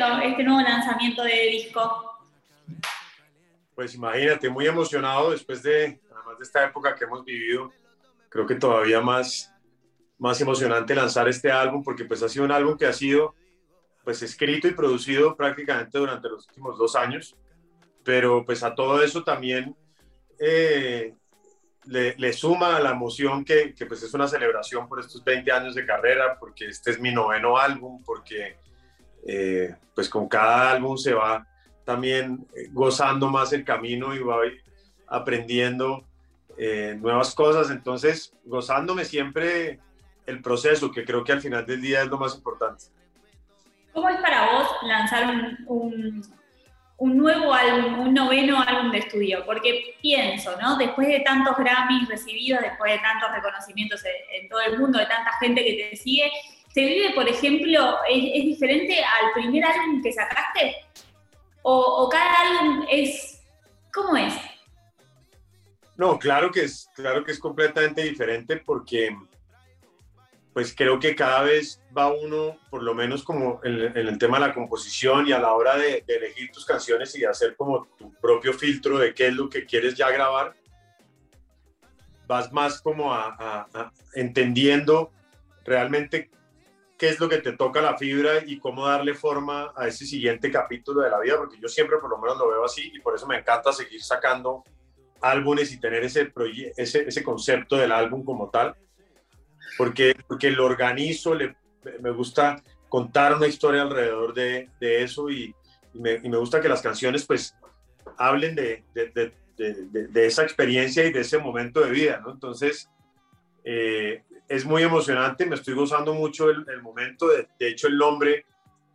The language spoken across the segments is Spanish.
viviendo este nuevo lanzamiento de disco? Pues imagínate, muy emocionado después de, además de esta época que hemos vivido, creo que todavía más, más emocionante lanzar este álbum porque pues ha sido un álbum que ha sido pues escrito y producido prácticamente durante los últimos dos años, pero pues a todo eso también eh, le, suma la emoción que, que, pues es una celebración por estos 20 años de carrera, porque este es mi noveno álbum, porque eh, pues con cada álbum se va también eh, gozando más el camino y va aprendiendo eh, nuevas cosas, entonces gozándome siempre el proceso, que creo que al final del día es lo más importante. ¿Cómo es para vos lanzar un un nuevo álbum, un noveno álbum de estudio, porque pienso, ¿no? Después de tantos Grammys recibidos, después de tantos reconocimientos en, todo el mundo, de tanta gente que te sigue, ¿se vive, por ejemplo, es, diferente al primer álbum que sacaste? ¿O, cada álbum es, cómo es? No, claro que es, claro que es completamente diferente porque pues creo que cada vez va uno, por lo menos como en, el tema de la composición y a la hora de, elegir tus canciones y de hacer como tu propio filtro de qué es lo que quieres ya grabar, vas más como a, entendiendo realmente qué es lo que te toca la fibra y cómo darle forma a ese siguiente capítulo de la vida, porque yo siempre por lo menos lo veo así y por eso me encanta seguir sacando álbumes y tener ese, ese, ese concepto del álbum como tal porque, porque lo organizo, le, me gusta contar una historia alrededor de, de eso y, y, me, y, me, gusta que las canciones pues hablen de, de, de, esa experiencia y de ese momento de vida, ¿no? Entonces, eh, es muy emocionante, me estoy gozando mucho el, momento, de, hecho el nombre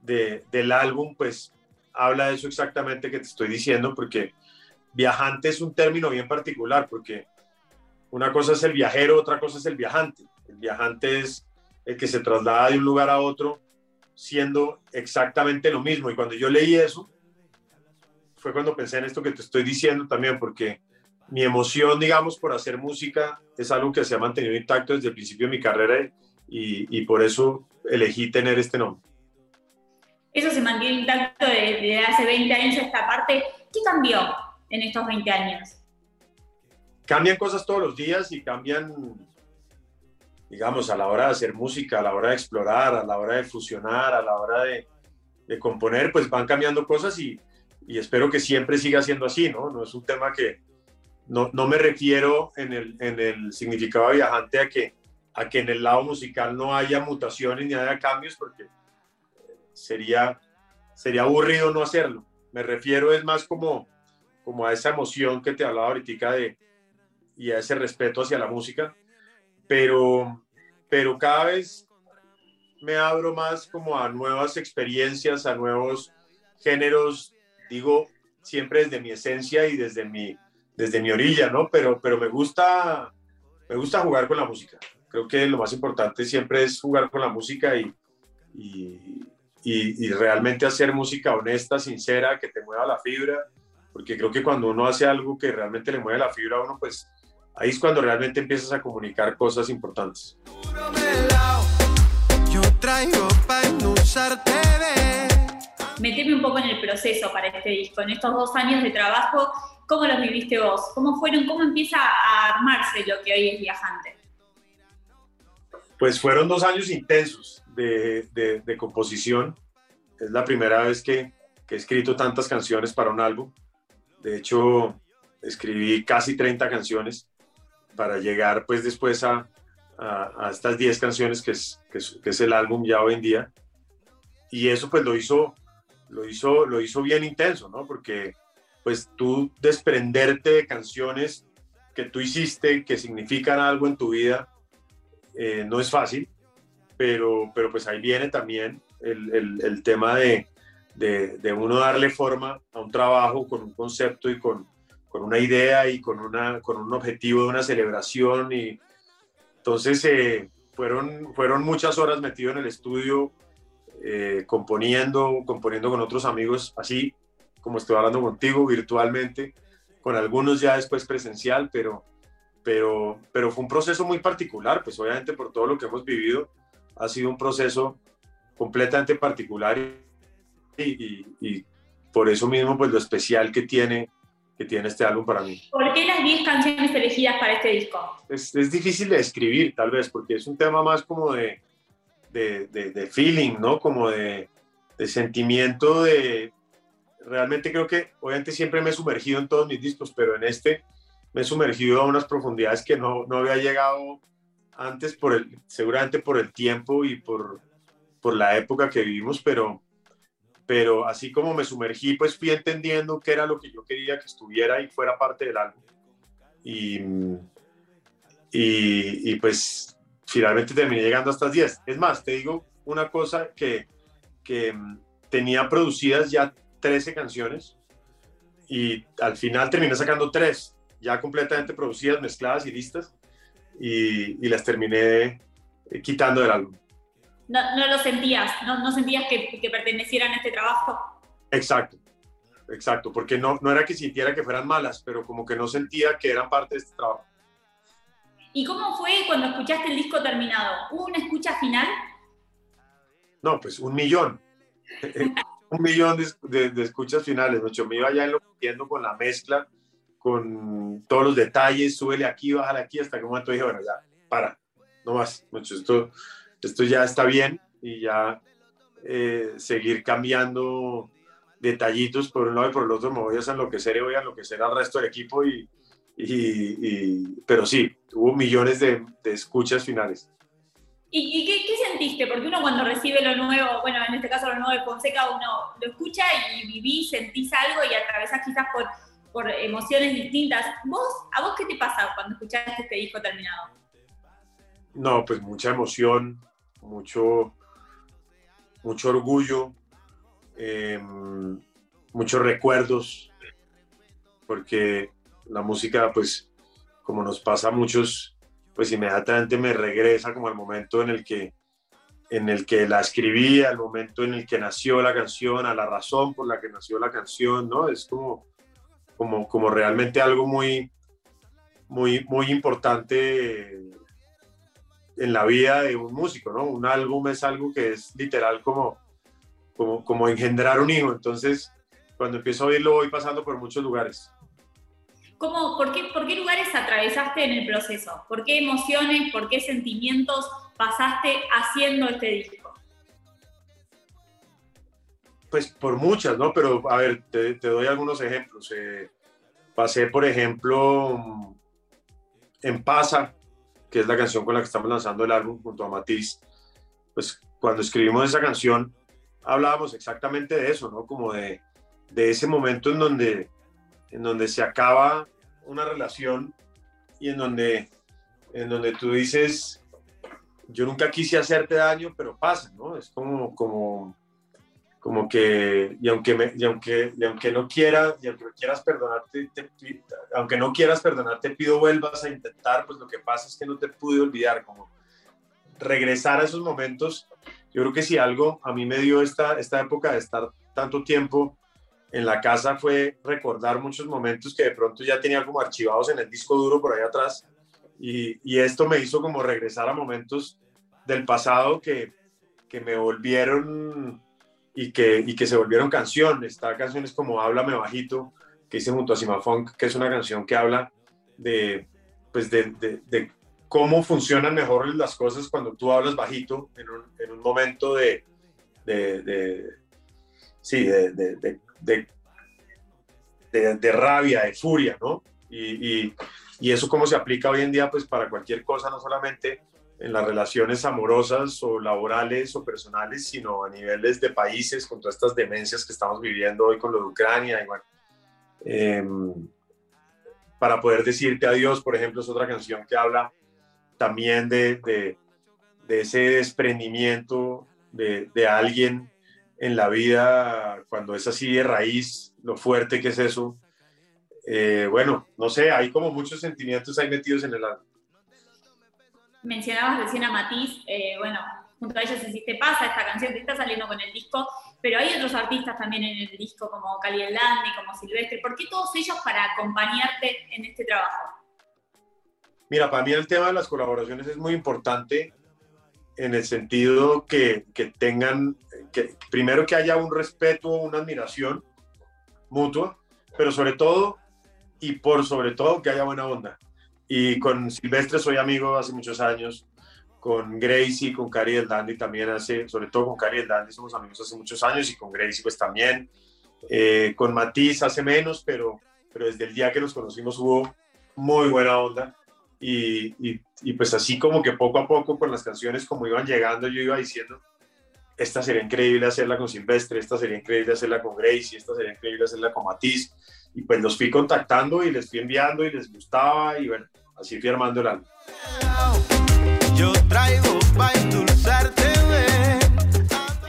del álbum pues habla de eso exactamente que te estoy diciendo, porque viajante es un término bien particular, porque una cosa es el viajero, otra cosa es el viajante. El viajante es el que se traslada de un lugar a otro siendo exactamente lo mismo. Y cuando yo leí eso, fue cuando pensé en esto que te estoy diciendo también, porque mi emoción, digamos, por hacer música es algo que se ha mantenido intacto desde el principio de mi carrera y, y por eso elegí tener este nombre. Eso se mantiene intacto desde hace 20 años esta parte. ¿Qué cambió en estos 20 años? Cambian cosas todos los días y cambian digamos, a la hora de hacer música, a la hora de explorar, a la hora de fusionar, a la hora de, componer, pues van cambiando cosas y, espero que siempre siga siendo así, ¿no? No es un tema que, no, me refiero en el, en el significado viajante a que, a que en el lado musical no haya mutaciones ni haya cambios, porque sería, sería aburrido no hacerlo. Me refiero es más como, como a esa emoción que te hablaba ahorita de, y a ese respeto hacia la música pero, pero cada vez me abro más como a nuevas experiencias, a nuevos géneros, digo, siempre desde mi esencia y desde mi, desde mi orilla, ¿no? Pero, pero me, gusta, me gusta jugar con la música. Creo que lo más importante siempre es jugar con la música y, y, realmente hacer música honesta, sincera, que te mueva la fibra, porque creo que cuando uno hace algo que realmente le mueve la fibra a uno, pues ahí es cuando realmente empiezas a comunicar cosas importantes. Meteme un poco en el proceso para este disco, en estos dos años de trabajo, ¿cómo los viviste vos? ¿Cómo fueron? ¿Cómo empieza a armarse lo que hoy es Viajante? Pues fueron dos años intensos de, de, composición. Es la primera vez que, que he escrito tantas canciones para un álbum. De hecho, escribí casi 30 canciones para llegar pues después a, a, estas 10 canciones que es, que es, el álbum ya hoy en día. Y eso pues lo hizo, lo hizo, lo hizo bien intenso, ¿no? Porque pues tú desprenderte de canciones que tú hiciste, que significan algo en tu vida, eh, no es fácil, pero, pero pues ahí viene también el, el, tema de, de, de, uno darle forma a un trabajo con un concepto y con, con una idea y con, una, con un objetivo de una celebración. Y entonces eh, fueron, fueron muchas horas metido en el estudio, eh, componiendo, componiendo con otros amigos, así como estoy hablando contigo, virtualmente, con algunos ya después presencial, pero, pero, pero fue un proceso muy particular, pues obviamente por todo lo que hemos vivido, ha sido un proceso completamente particular y, por eso mismo pues lo especial que tiene, que tiene este álbum para mí. ¿Por qué las 10 canciones elegidas para este disco? Es, es difícil de escribir tal vez porque es un tema más como de, de, de, feeling, ¿no? Como de, de sentimiento de... Realmente creo que obviamente siempre me he sumergido en todos mis discos, pero en este me he sumergido a unas profundidades que no, no había llegado antes, por el, seguramente por el tiempo y por, por la época que vivimos, pero, pero así como me sumergí, pues fui entendiendo qué era lo que yo quería que estuviera y fuera parte del álbum. Y, y, y pues finalmente terminé llegando a estas 10. Es más, te digo una cosa que, que mm, tenía producidas ya 13 canciones y al final terminé sacando 3, ya completamente producidas, mezcladas y listas, y, y las terminé eh, quitando del álbum no, no lo sentías, no, no sentías que, que, pertenecieran a este trabajo. Exacto, exacto, porque no, no era que sintiera que fueran malas, pero como que no sentía que eran parte de este trabajo. ¿Y cómo fue cuando escuchaste el disco terminado? ¿Hubo una escucha final? No, pues un millón. un millón de, escuchas finales. Mucho me iba ya enloqueciendo con la mezcla, con todos los detalles, súbele aquí, bájale aquí, hasta que un momento dije, bueno, ya, para, no más, mucho, esto esto ya está bien y ya eh, seguir cambiando detallitos por un lado y por el otro me voy a enloquecer y voy a enloquecer al resto del equipo y, y, pero sí, hubo millones de escuchas finales. ¿Y, y qué, qué, sentiste? Porque uno cuando recibe lo nuevo, bueno, en este caso lo nuevo de Fonseca, uno lo escucha y vivís, sentís algo y atravesás quizás por, por emociones distintas. ¿Vos, ¿A vos qué te pasa cuando escuchaste este disco terminado? No, pues mucha emoción, mucho, mucho orgullo, em, muchos recuerdos, porque la música, pues, como nos pasa a muchos, pues inmediatamente me regresa como al momento en el que en el que la escribí, al momento en el que nació la canción, a la razón por la que nació la canción, ¿no? Es como, como, como realmente algo muy, muy, muy importante en la vida de un músico, ¿no? Un álbum es algo que es literal como, como, como engendrar un hijo. Entonces, cuando empiezo a oírlo, voy pasando por muchos lugares. ¿Cómo, por, qué, ¿Por qué lugares atravesaste en el proceso? ¿Por qué emociones, por qué sentimientos pasaste haciendo este disco? Pues por muchas, ¿no? Pero a ver, te, te doy algunos ejemplos. Eh, pasé, por ejemplo, en Pasa, que es la canción con la que estamos lanzando el álbum junto a Matiz, pues cuando escribimos esa canción hablábamos exactamente de eso, ¿no? Como de, de ese momento en donde, en donde se acaba una relación y en donde, en donde tú dices, yo nunca quise hacerte daño, pero pasa, ¿no? Es como, como, como que, y aunque, me, y aunque, y aunque no quieras, y aunque quieras perdonarte, te, aunque no quieras perdonar, pido vuelvas a intentar, pues lo que pasa es que no te pude olvidar, como regresar a esos momentos. Yo creo que si algo a mí me dio esta, esta época de estar tanto tiempo en la casa fue recordar muchos momentos que de pronto ya tenía como archivados en el disco duro por ahí atrás. Y, esto me hizo como regresar a momentos del pasado que, que me volvieron y que, y que se volvieron canción. Esta canción es como Háblame Bajito, que hice junto a Sima que es una canción que habla de, pues de, de, cómo funcionan mejor las cosas cuando tú hablas bajito en un, en un momento de, sí, de, de, rabia, de furia, ¿no? Y, y, y, eso cómo se aplica hoy en día, pues para cualquier cosa, no solamente en las relaciones amorosas o laborales o personales, sino a niveles de países con todas estas demencias que estamos viviendo hoy con lo de Ucrania. Y em, para poder decirte adiós, por ejemplo, es otra canción que habla también de, de, de ese desprendimiento de, de, alguien en la vida cuando es así de raíz, lo fuerte que es eso. Eh, bueno, no sé, hay como muchos sentimientos ahí metidos en el alma mencionabas recién a Matiz, eh, bueno, junto a ellos hiciste Pasa, esta canción que está saliendo con el disco, pero hay otros artistas también en el disco como Cali Landi, como Silvestre. ¿Por qué todos ellos para acompañarte en este trabajo? Mira, para mí el tema de las colaboraciones es muy importante en el sentido que, que tengan, primero que haya un respeto, una admiración mutua, pero sobre todo y por sobre todo que haya buena onda. Y con Silvestre soy amigo hace muchos años, con Gracie, con Cari del Dandy también hace, sobre todo con Cari del Dandy somos amigos hace muchos años y con Gracie pues también. Eh, con Matiz hace menos, pero, pero desde el día que nos conocimos hubo muy buena onda. Y, y, y, pues así como que poco a poco con las canciones como iban llegando, yo iba diciendo, esta sería increíble hacerla con Silvestre, esta sería increíble hacerla con Gracie, esta sería increíble hacerla con Matiz. Y pues los fui contactando y les fui enviando y les gustaba y bueno, así fui armando el álbum. Yo traigo para endulzarte,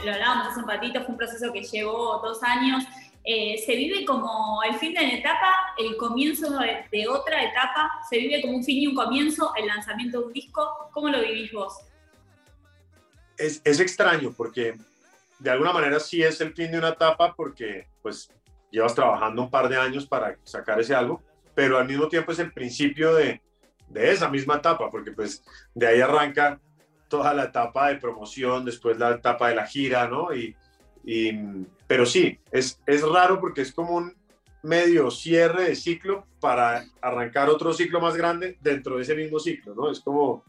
Lo hablábamos hace un patito, fue un proceso que llevó dos años. Eh, se vive como el fin de una etapa, el comienzo de, otra etapa, se vive como un fin y un comienzo, el lanzamiento de un disco. ¿Cómo lo vivís vos? Es, es extraño porque de alguna manera sí es el fin de una etapa porque pues llevas trabajando un par de años para sacar ese álbum, pero al mismo tiempo es el principio de, de esa misma etapa, porque pues de ahí arranca toda la etapa de promoción, después la etapa de la gira, ¿no? Y, pero sí, es, es raro porque es como un medio cierre de ciclo para arrancar otro ciclo más grande dentro de ese mismo ciclo, ¿no? Es como,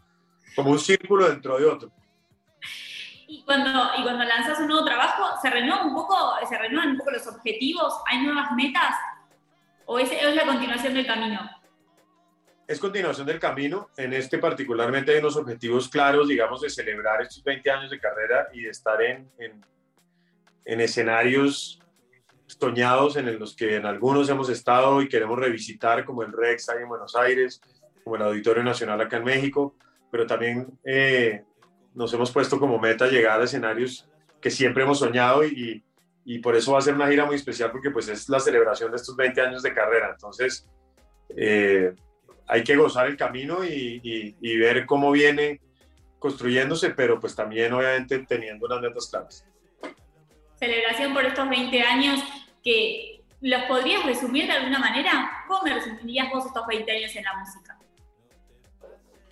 como un círculo dentro de otro. Y cuando, y cuando lanzas un nuevo trabajo, ¿se renuevan un poco, se renuevan un poco los objetivos? ¿Hay nuevas metas? ¿O es, es la continuación del camino? es continuación del camino. En este particularmente hay unos objetivos claros, digamos, de celebrar estos 20 años de carrera y de estar en, en, escenarios soñados en los que en algunos hemos estado y queremos revisitar, como el Rex ahí en Buenos Aires, como el Auditorio Nacional acá en México, pero también eh, nos hemos puesto como meta llegar a escenarios que siempre hemos soñado y, y, por eso va a ser una gira muy especial porque pues es la celebración de estos 20 años de carrera. Entonces, eh, hay que gozar el camino y, ver cómo viene construyéndose, pero pues también obviamente teniendo unas metas claras. Celebración por estos 20 años que los podrías resumir de alguna manera. ¿Cómo me resumirías vos estos 20 años en la música?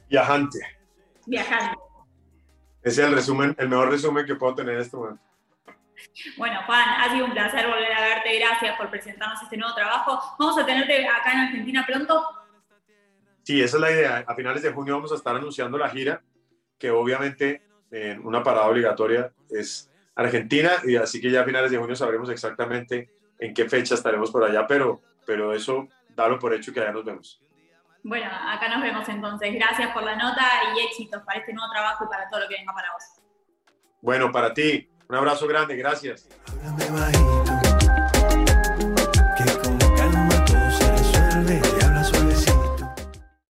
Viajante. Viajante. Ese es el resumen, el mejor resumen que puedo tener en este momento. Bueno, Juan, ha sido un placer volver a verte. Gracias por presentarnos este nuevo trabajo. Vamos a tenerte acá en Argentina pronto. Sí, esa es la idea. A finales de junio vamos a estar anunciando la gira, que obviamente en una parada obligatoria es Argentina, y así que ya a finales de junio sabremos exactamente en qué fecha estaremos por allá, pero, pero eso, dalo por hecho que allá nos vemos. Bueno, acá nos vemos entonces. Gracias por la nota y éxitos para este nuevo trabajo y para todo lo que venga para vos. Bueno, para ti, un abrazo grande, gracias.